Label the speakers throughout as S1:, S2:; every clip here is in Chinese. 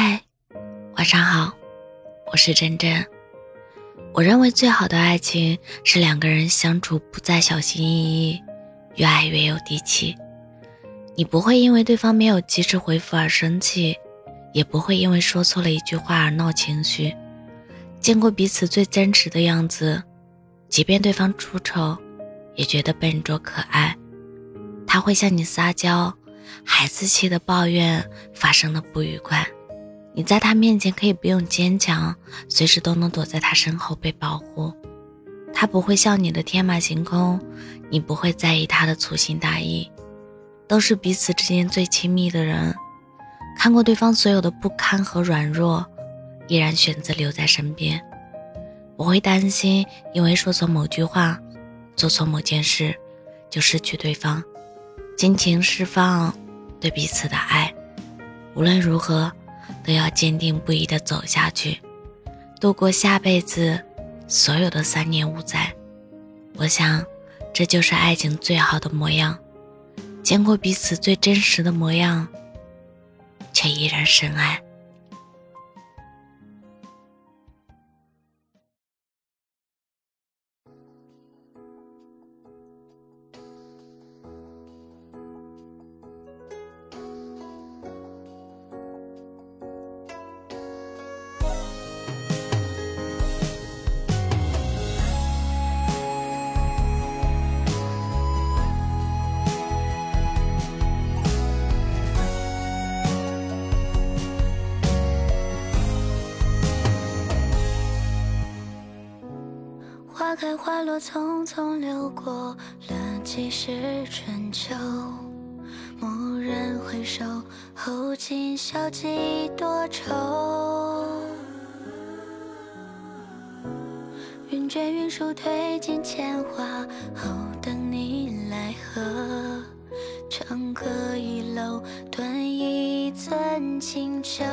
S1: 嗨，晚上好，我是真真。我认为最好的爱情是两个人相处不再小心翼翼，越爱越有底气。你不会因为对方没有及时回复而生气，也不会因为说错了一句话而闹情绪。见过彼此最真实的样子，即便对方出丑，也觉得笨拙可爱。他会向你撒娇，孩子气的抱怨发生的不愉快。你在他面前可以不用坚强，随时都能躲在他身后被保护。他不会笑你的天马行空，你不会在意他的粗心大意。都是彼此之间最亲密的人，看过对方所有的不堪和软弱，依然选择留在身边。不会担心，因为说错某句话，做错某件事，就失去对方。尽情释放对彼此的爱，无论如何。都要坚定不移地走下去，度过下辈子所有的三年五载。我想，这就是爱情最好的模样。见过彼此最真实的模样，却依然深爱。
S2: 花开花落，匆匆流过了几世春秋。蓦然回首，后今宵几多愁。云卷云舒，推尽铅华，后等你来和。长歌一楼，断一寸清秋。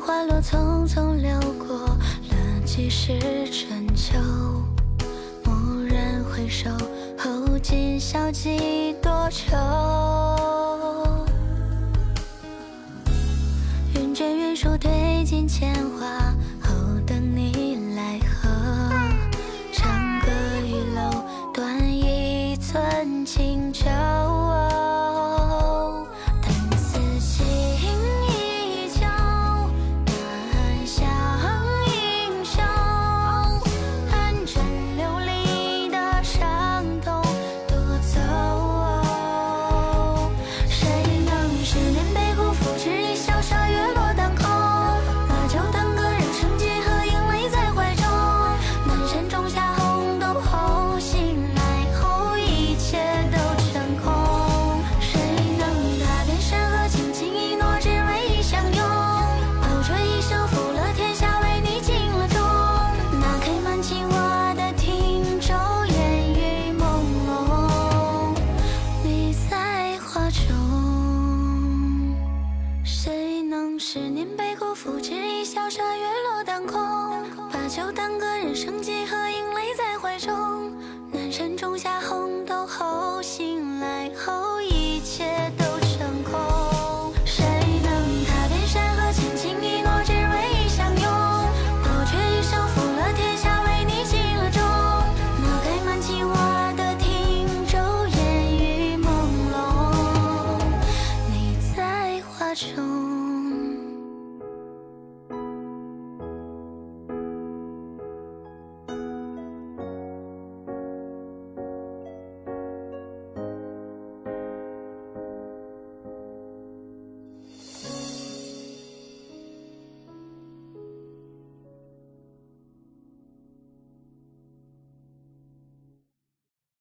S2: 花落匆匆流过了几世春秋，蓦然回首，后今宵几多愁。静卧的汀洲，烟雨朦胧，你在画中。谁能十年被辜负，只一笑杀月落当空。把酒当歌，人生几何？